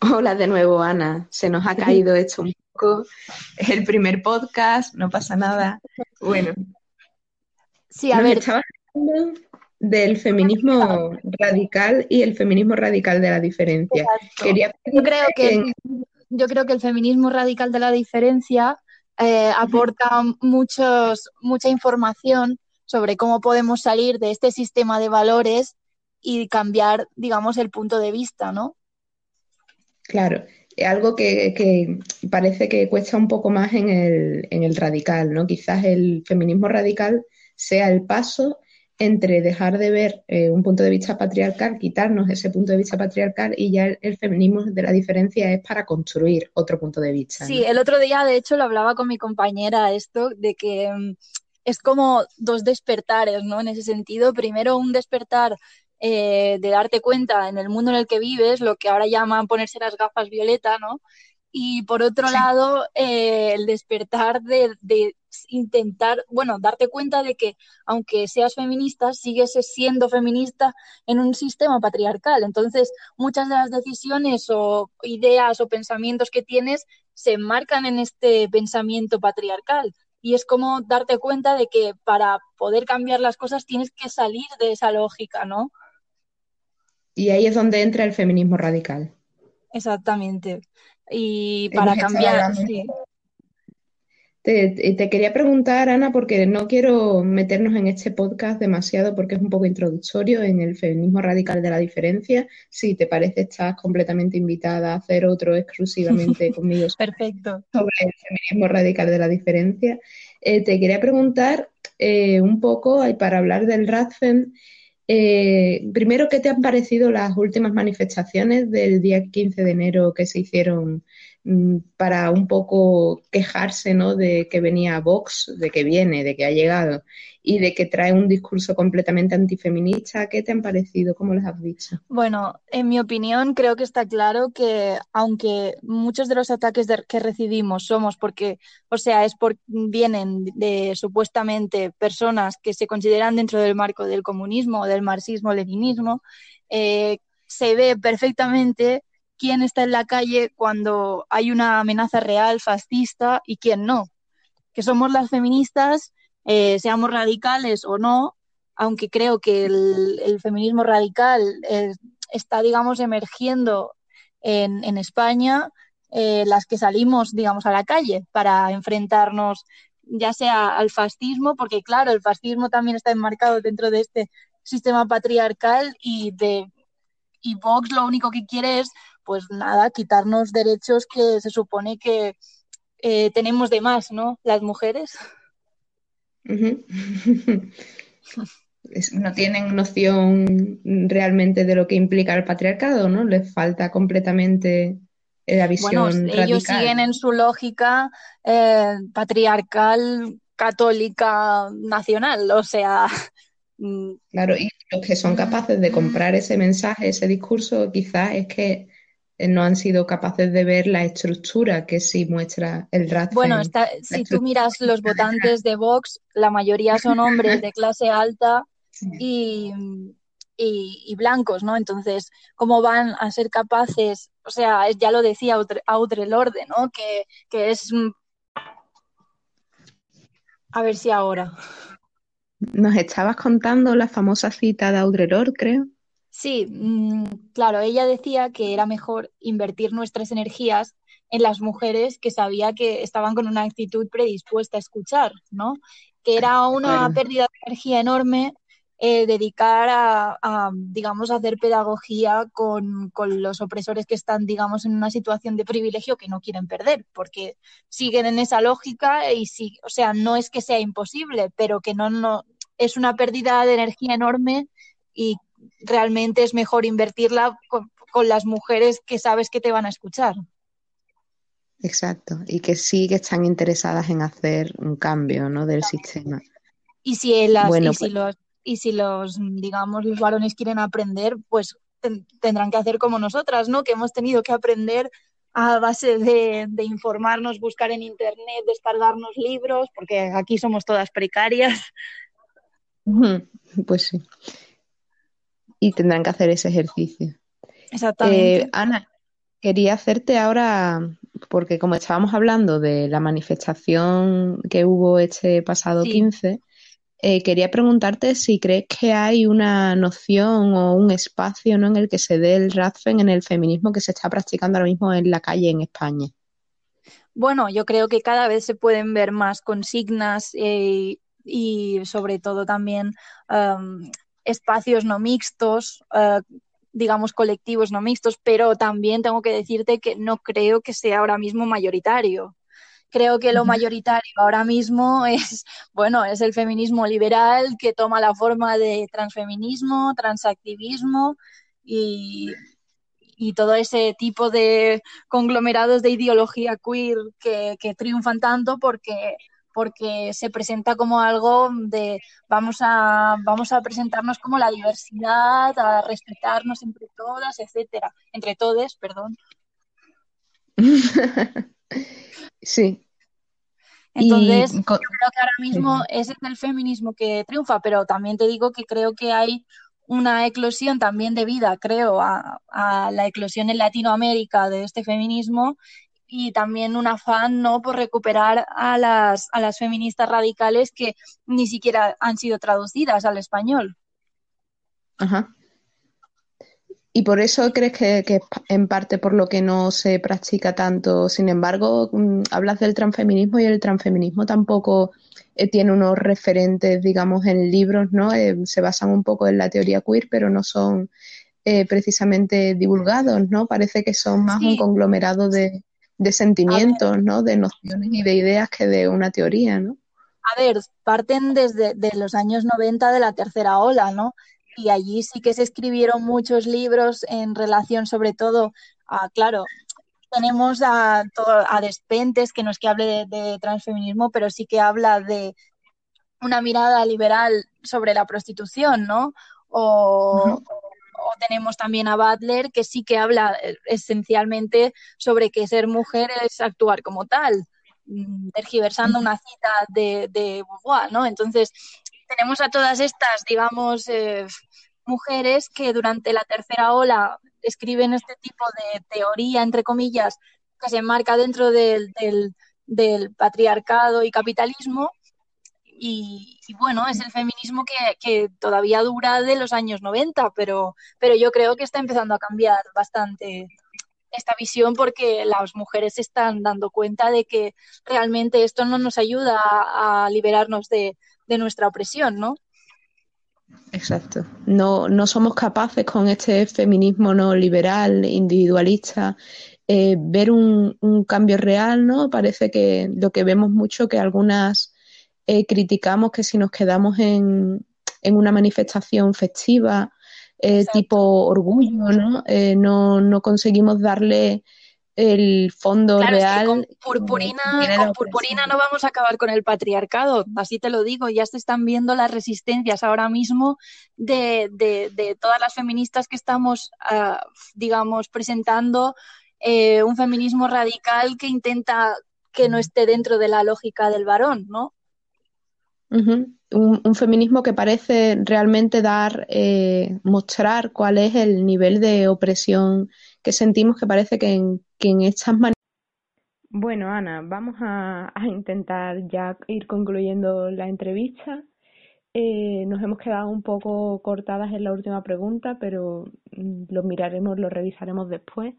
Speaker 1: Hola de nuevo, Ana. Se nos ha caído esto un poco. Es el primer podcast, no pasa nada. Bueno.
Speaker 2: Sí, a ver.
Speaker 1: Estaba hablando del feminismo radical y el feminismo radical de la diferencia.
Speaker 2: yo, creo que, yo creo que el feminismo radical de la diferencia eh, aporta muchos, mucha información sobre cómo podemos salir de este sistema de valores y cambiar, digamos, el punto de vista, ¿no?
Speaker 1: Claro, algo que, parece que cuesta un poco más en el, radical, ¿no? Quizás el feminismo radical sea el paso entre dejar de ver eh, un punto de vista patriarcal, quitarnos ese punto de vista patriarcal y ya el, feminismo de la diferencia es para construir otro punto de vista.
Speaker 2: Sí, el otro día de hecho lo hablaba con mi compañera esto de que mm, es como dos despertares, ¿no? En ese sentido, primero un despertar eh, de darte cuenta en el mundo en el que vives, lo que ahora llaman ponerse las gafas violeta, ¿no? Y por otro lado, eh, el despertar de, intentar, bueno, darte cuenta de que aunque seas feminista, sigues siendo feminista en un sistema patriarcal. Entonces, muchas de las decisiones o ideas o pensamientos que tienes se enmarcan en este pensamiento patriarcal. Y es como darte cuenta de que para poder cambiar las cosas tienes que salir de esa lógica, ¿no?
Speaker 1: Y ahí es donde entra el feminismo radical.
Speaker 2: Exactamente. Y para cambiar,
Speaker 1: Te, quería preguntar, Ana, porque no quiero meternos en este podcast demasiado porque es un poco introductorio en el feminismo radical de la diferencia. Si te parece, estás completamente invitada a hacer otro exclusivamente [LAUGHS] conmigo
Speaker 2: Perfecto.
Speaker 1: sobre el feminismo radical de la diferencia. Eh, te quería preguntar eh, un poco, para hablar del RADFEM, eh, primero, ¿qué te han parecido las últimas manifestaciones del día 15 de enero que se hicieron para un poco quejarse ¿no? de que venía Vox, de que viene, de que ha llegado y de que trae un discurso completamente antifeminista. ¿Qué te han parecido? ¿Cómo les has dicho?
Speaker 2: Bueno, en mi opinión creo que está claro que aunque muchos de los ataques que recibimos somos porque, o sea, es por, vienen de supuestamente personas que se consideran dentro del marco del comunismo del marxismo-leninismo, eh, se ve perfectamente quién está en la calle cuando hay una amenaza real fascista y quién no. Que somos las feministas, eh, seamos radicales o no, aunque creo que el, feminismo radical eh, está, digamos, emergiendo en, España, eh, las que salimos, digamos, a la calle para enfrentarnos ya sea al fascismo, porque claro, el fascismo también está enmarcado dentro de este sistema patriarcal y de y Vox lo único que quiere es, pues nada, quitarnos derechos que se supone que eh, tenemos de más, ¿no? Las mujeres.
Speaker 1: no tienen noción realmente de lo que implica el patriarcado, ¿no? Les falta completamente la visión
Speaker 2: bueno, ellos siguen en su lógica eh, patriarcal, católica, nacional, o sea...
Speaker 1: Mm. Claro, y los que son capaces de comprar ese mensaje, ese discurso, quizás es que eh, no han sido capaces de ver la estructura que sí muestra el racismo.
Speaker 2: Bueno, si tú miras los votantes de Vox, la mayoría son hombres de [LAUGHS] clase alta y, y, blancos, ¿no? Entonces, ¿cómo van a ser capaces? O sea, ya lo decía Audre Lorde, ¿no? Que, que es... A ver si ahora.
Speaker 1: Nos estabas contando la famosa cita de Audre Lorde, creo.
Speaker 2: Sí, mm, claro, ella decía que era mejor invertir nuestras energías en las mujeres que sabía que estaban con una actitud predispuesta a escuchar, ¿no? Que era una pérdida de energía enorme eh, dedicar a, digamos, hacer pedagogía con, los opresores que están, digamos, en una situación de privilegio que no quieren perder, porque siguen en esa lógica y sí, o sea, no es que sea imposible, pero que no, no es una pérdida de energía enorme y realmente es mejor invertirla con, las mujeres que sabes que te van a escuchar.
Speaker 1: Exacto, y que sí que están interesadas en hacer un cambio ¿no? del sistema.
Speaker 2: Y si, las, bueno, si pues los y si los, digamos, los varones quieren aprender, pues tendrán que hacer como nosotras, ¿no? Que hemos tenido que aprender a base de, informarnos, buscar en internet, descargarnos libros, porque aquí somos todas precarias.
Speaker 1: Pues sí. Y tendrán que hacer ese ejercicio.
Speaker 2: Exactamente.
Speaker 1: Eh, Ana, quería hacerte ahora, porque como estábamos hablando de la manifestación que hubo este pasado 15, eh, quería preguntarte si crees que hay una noción o un espacio ¿no? en el que se dé el Radfen en el feminismo que se está practicando ahora mismo en la calle en España.
Speaker 2: Bueno, yo creo que cada vez se pueden ver más consignas eh, y sobre todo también um, espacios no mixtos, uh, digamos colectivos no mixtos, pero también tengo que decirte que no creo que sea ahora mismo mayoritario. Creo que lo mayoritario ahora mismo [LAUGHS] es, bueno, es el feminismo liberal que toma la forma de transfeminismo, transactivismo y, todo ese tipo de conglomerados de ideología queer que, triunfan tanto porque porque se presenta como algo de vamos a vamos a presentarnos como la diversidad, a respetarnos entre todas, etcétera, entre todes, perdón. [LAUGHS]
Speaker 1: Sí.
Speaker 2: Entonces, yo creo que ahora mismo ese es el feminismo que triunfa, pero también te digo que creo que hay una eclosión también debida, creo, a, la eclosión en Latinoamérica de este feminismo y también un afán no por recuperar a las, a las feministas radicales que ni siquiera han sido traducidas al español.
Speaker 1: Ajá. Y por eso crees que, que, en parte por lo que no se practica tanto. Sin embargo, mm, hablas del transfeminismo y el transfeminismo tampoco eh, tiene unos referentes, digamos, en libros, ¿no? Eh, se basan un poco en la teoría queer, pero no son eh, precisamente divulgados, ¿no? Parece que son más un conglomerado de, de sentimientos, ¿no? De nociones y de ideas que de una teoría, ¿no?
Speaker 2: A ver, parten desde de los años 90 de la tercera ola, ¿no? y allí sí que se escribieron muchos libros en relación sobre todo a, claro, tenemos a, a Despentes, que no es que hable de, transfeminismo, pero sí que habla de una mirada liberal sobre la prostitución, ¿no? O, tenemos también a Butler, que sí que habla eh, esencialmente sobre que ser mujer es actuar como tal, mm, tergiversando una cita de, de Beauvoir, ¿no? Entonces, tenemos a todas estas, digamos, eh, mujeres que durante la tercera ola escriben este tipo de teoría, entre comillas, que se enmarca dentro del, del, patriarcado y capitalismo. Y, bueno, es el feminismo que, todavía dura de los años 90, pero, pero yo creo que está empezando a cambiar bastante esta visión porque las mujeres están dando cuenta de que realmente esto no nos ayuda a, liberarnos de, nuestra opresión, ¿no?
Speaker 1: Exacto. No, no somos capaces con este feminismo no liberal, individualista, eh, ver un, cambio real, ¿no? Parece que lo que vemos mucho que algunas eh, criticamos que si nos quedamos en, en una manifestación festiva eh, tipo orgullo, ¿no? Eh, ¿no? ¿no? conseguimos darle el fondo real.
Speaker 2: con purpurina, con purpurina no vamos a acabar con el patriarcado, así te lo digo, ya se están viendo las resistencias ahora mismo de, de, todas las feministas que estamos, ah, digamos, presentando eh, un feminismo radical que intenta que no esté dentro de la lógica del varón, ¿no?
Speaker 1: Un, feminismo que parece realmente dar, eh, mostrar cuál es el nivel de opresión que sentimos que parece que en, que en estas maneras. Bueno, Ana, vamos a, intentar ya ir concluyendo la entrevista. Eh, nos hemos quedado un poco cortadas en la última pregunta, pero mm, lo miraremos, lo revisaremos después.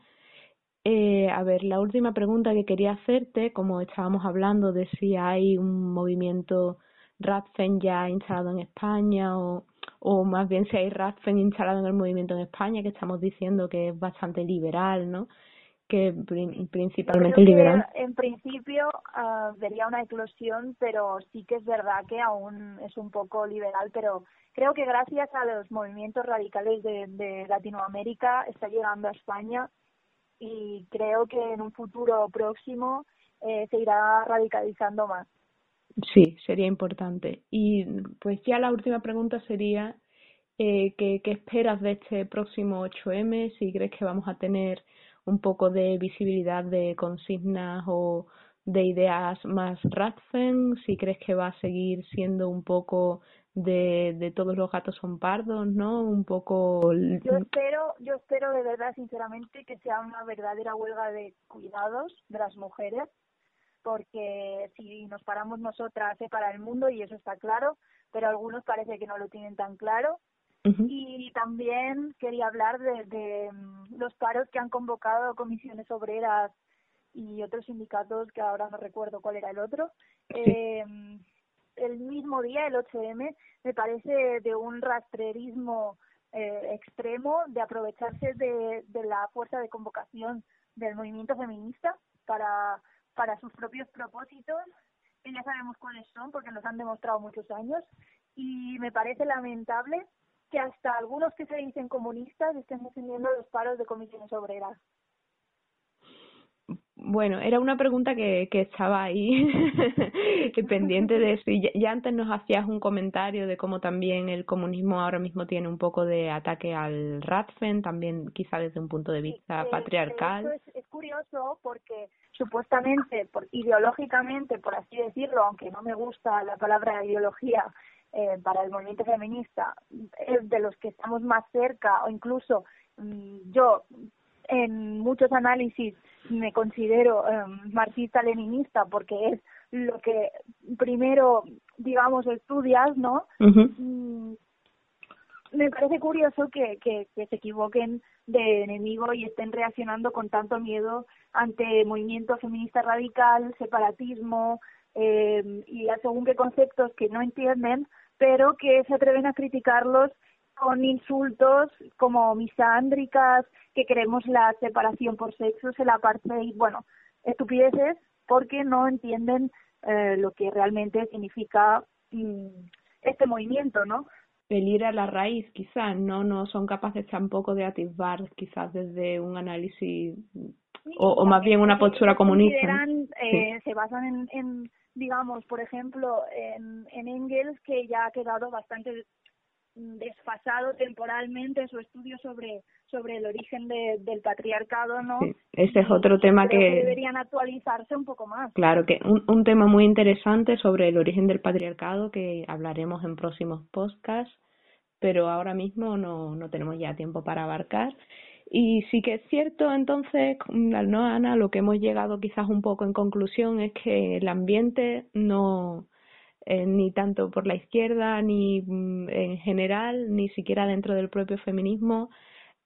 Speaker 1: Eh, a ver, la última pregunta que quería hacerte, como estábamos hablando de si hay un movimiento Radfen ya instalado en España o, o más bien si hay Radfen instalado en el movimiento en España, que estamos diciendo que es bastante liberal, ¿no? Que principalmente liberal.
Speaker 3: en principio uh, vería una eclosión, pero sí que es verdad que aún es un poco liberal, pero creo que gracias a los movimientos radicales de, de Latinoamérica está llegando a España y creo que en un futuro próximo eh, se irá radicalizando más.
Speaker 1: Sí, sería importante. Y pues ya la última pregunta sería, eh, ¿qué, ¿qué esperas de este próximo 8M? Si crees que vamos a tener un poco de visibilidad de consignas o de ideas más Radfen, si crees que va a seguir siendo un poco de, de todos los gatos son pardos, ¿no? Un poco...
Speaker 3: Yo espero, yo espero de verdad, sinceramente, que sea una verdadera huelga de cuidados de las mujeres, porque si nos paramos nosotras se para el mundo y eso está claro, pero algunos parece que no lo tienen tan claro. Y también quería hablar de, de, mm, los paros que han convocado comisiones obreras y otros sindicatos que ahora no recuerdo cuál era el otro. Eh, el mismo día, el 8M, me parece de un rastrerismo eh, extremo de aprovecharse de, de la fuerza de convocación del movimiento feminista para para sus propios propósitos, que ya sabemos cuáles son porque nos han demostrado muchos años, y me parece lamentable que hasta algunos que se dicen comunistas estén defendiendo los paros de comisiones obreras.
Speaker 1: Bueno, era una pregunta que, que estaba ahí [LAUGHS] pendiente de eso. Y ya, antes nos hacías un comentario de cómo también el comunismo ahora mismo tiene un poco de ataque al Radfen, también quizá desde un punto de vista patriarcal.
Speaker 3: es, es, curioso porque supuestamente, por, ideológicamente, por así decirlo, aunque no me gusta la palabra ideología eh, para el movimiento feminista, es de los que estamos más cerca o incluso mm, yo en muchos análisis me considero em, marxista-leninista porque es lo que primero, digamos, estudias, ¿no? Me parece curioso que, que, que, se equivoquen de enemigo y estén reaccionando con tanto miedo ante movimiento feminista radical, separatismo eh, y según qué conceptos que no entienden, pero que se atreven a criticarlos con insultos como misándricas, que queremos la separación por sexos, el apartheid, bueno, estupideces porque no entienden eh, lo que realmente significa mm, este movimiento, ¿no?
Speaker 1: El ir a la raíz, quizás, no, no son capaces tampoco de atisbar, quizás desde un análisis o, más bien una postura comunista.
Speaker 3: Eh, Se basan en, en, digamos, por ejemplo, en, en Engels, que ya ha quedado bastante desfasado temporalmente su estudio sobre sobre el origen de, del patriarcado, ¿no?
Speaker 1: ese es otro tema que...
Speaker 3: deberían actualizarse un poco más.
Speaker 1: Claro, que un, un tema muy interesante sobre el origen del patriarcado que hablaremos en próximos podcasts, pero ahora mismo no, no tenemos ya tiempo para abarcar. Y sí que es cierto, entonces, no Ana, lo que hemos llegado quizás un poco en conclusión es que el ambiente no, eh, ni tanto por la izquierda, ni mm, en general, ni siquiera dentro del propio feminismo,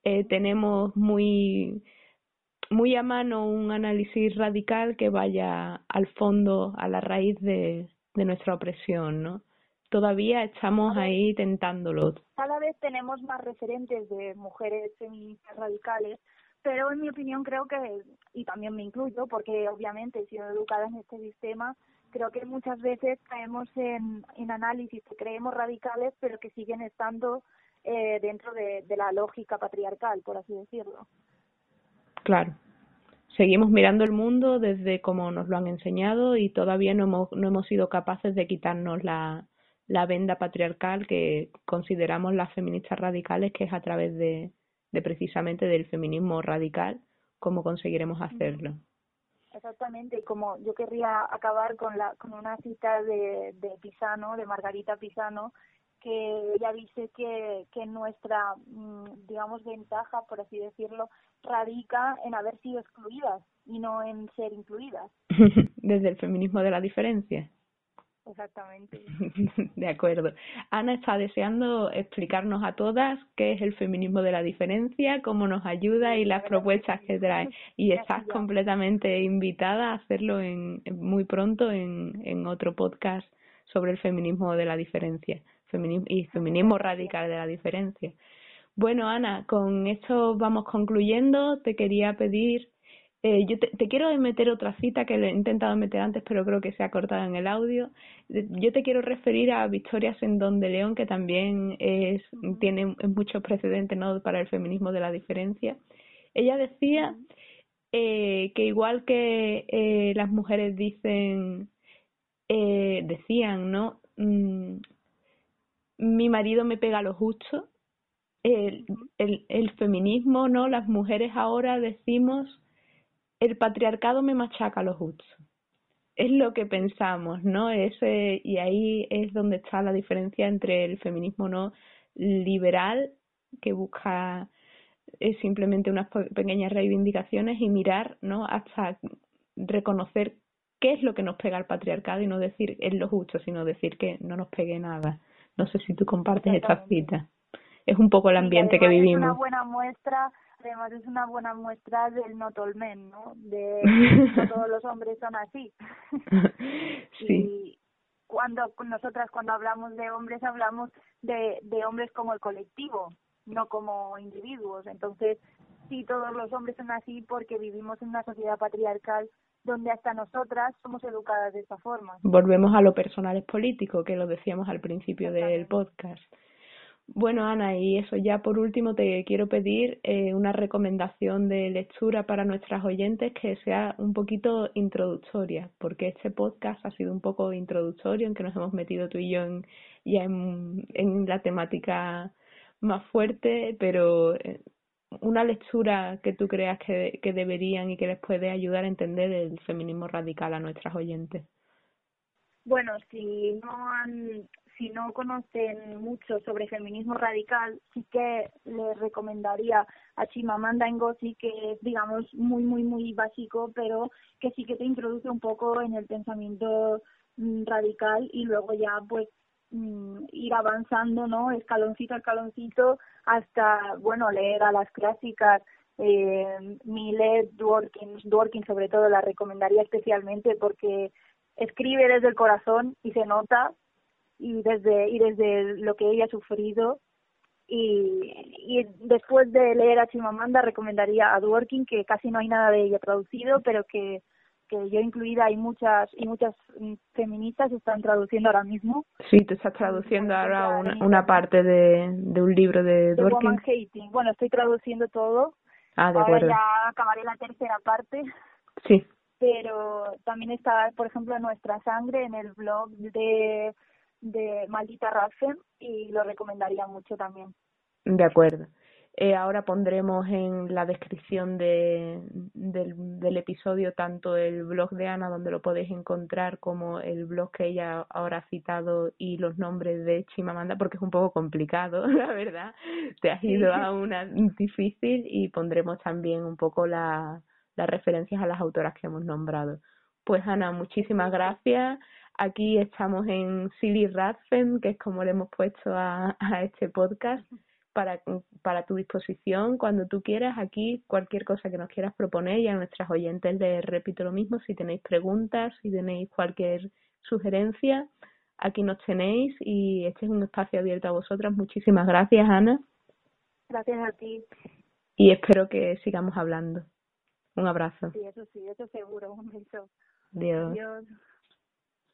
Speaker 1: eh, tenemos muy, muy a mano un análisis radical que vaya al fondo, a la raíz de, de nuestra opresión, ¿no? todavía estamos ahí tentándolo.
Speaker 3: Cada vez tenemos más referentes de mujeres feministas radicales, pero en mi opinión creo que, y también me incluyo, porque obviamente he sido educada en este sistema, creo que muchas veces caemos en, en análisis que creemos radicales, pero que siguen estando eh, dentro de, de la lógica patriarcal, por así decirlo.
Speaker 1: Claro. Seguimos mirando el mundo desde como nos lo han enseñado y todavía no hemos, no hemos sido capaces de quitarnos la, la venda patriarcal que consideramos las feministas radicales, que es a través de, de precisamente del feminismo radical, cómo conseguiremos hacerlo.
Speaker 3: Exactamente, como yo querría acabar con, la, con una cita de, de Pisano, de Margarita Pisano, que ella dice que, que nuestra, mm, digamos, ventaja, por así decirlo, radica en haber sido excluidas y no en ser incluidas. [LAUGHS]
Speaker 1: Desde el feminismo de la diferencia.
Speaker 3: Exactamente. [LAUGHS]
Speaker 1: De acuerdo. Ana está deseando explicarnos a todas qué es el feminismo de la diferencia, cómo nos ayuda y las propuestas que trae. [LAUGHS] Y estás completamente invitada a hacerlo en, muy pronto en, en otro podcast sobre el feminismo de la diferencia feminismo y feminismo radical de la diferencia. Bueno, Ana, con esto vamos concluyendo. Te quería pedir eh, yo te, quiero meter otra cita que le he intentado meter antes, pero creo que se ha cortado en el audio. Yo te quiero referir a Victoria Sendón de León, que también es, tiene muchos precedentes para el feminismo de la diferencia. Ella decía eh, que igual que eh, las mujeres dicen, decían, ¿no? Mm, mi marido me pega lo justo. El, el, el feminismo, ¿no? Las mujeres ahora decimos el patriarcado me machaca lo justo. Es lo que pensamos, ¿no? Ese, y ahí es donde está la diferencia entre el feminismo no liberal, que busca es simplemente unas pequeñas reivindicaciones y mirar, ¿no? Hasta reconocer qué es lo que nos pega el patriarcado y no decir es lo justo, sino decir que no nos pegue nada. No sé si tú compartes esta cita. Es un poco el ambiente que vivimos. Es
Speaker 3: una buena muestra además es una buena muestra del not all men, ¿no? De no [LAUGHS] todos los hombres son así. [LAUGHS]
Speaker 1: sí.
Speaker 3: Y cuando nosotras cuando hablamos de hombres hablamos de, de hombres como el colectivo, no como individuos. Entonces, sí, todos los hombres son así porque vivimos en una sociedad patriarcal donde hasta nosotras somos educadas de esta forma.
Speaker 1: Volvemos a lo personal es político, que lo decíamos al principio del podcast. Bueno, Ana, y eso ya por último te quiero pedir eh, una recomendación de lectura para nuestras oyentes que sea un poquito introductoria, porque este podcast ha sido un poco introductorio en que nos hemos metido tú y yo en, ya en, en la temática más fuerte, pero eh, una lectura que tú creas que, que deberían y que les puede ayudar a entender el feminismo radical a nuestras oyentes.
Speaker 3: Bueno, si no han si no conocen mucho sobre feminismo radical, sí que les recomendaría a Chimamanda Ngozi, que es, digamos, muy, muy, muy básico, pero que sí que te introduce un poco en el pensamiento mm, radical y luego ya, pues, mm, ir avanzando, ¿no? Escaloncito a escaloncito hasta, bueno, leer a las clásicas. Eh, Millet, Dworkin, Dworkin sobre todo la recomendaría especialmente porque escribe desde el corazón y se nota y desde y desde lo que ella ha sufrido. Y, y después de leer a Chimamanda recomendaría a Dworkin que casi no hay nada de ella traducido pero que que yo incluida hay muchas y muchas feministas están traduciendo ahora mismo.
Speaker 1: Sí te estás traduciendo ahora una, una parte de, de un libro de, Dworkin.
Speaker 3: Hating. bueno estoy traduciendo todo.
Speaker 1: Ah, de
Speaker 3: ahora ya acabaré la tercera parte.
Speaker 1: Sí.
Speaker 3: Pero también está por ejemplo nuestra sangre en el blog de de Maldita Raffen y lo recomendaría mucho también.
Speaker 1: De acuerdo. Eh, ahora pondremos en la descripción de, del, del, episodio tanto el blog de Ana, donde lo podéis encontrar, como el blog que ella ahora ha citado y los nombres de Chimamanda, porque es un poco complicado, [LAUGHS] la verdad. Te has ido a una difícil y pondremos también un poco la, las referencias a las autoras que hemos nombrado. Pues Ana, muchísimas gracias. Aquí estamos en Silly Radfen, que es como le hemos puesto a, a este podcast para, para tu disposición cuando tú quieras. Aquí cualquier cosa que nos quieras proponer y a nuestras oyentes les repito lo mismo. Si tenéis preguntas, si tenéis cualquier sugerencia, aquí nos tenéis y este es un espacio abierto a vosotras. Muchísimas gracias, Ana.
Speaker 3: Gracias a ti.
Speaker 1: Y espero que sigamos hablando. Un abrazo.
Speaker 3: Sí, eso sí, eso seguro. Un beso.
Speaker 1: Adiós. Adiós.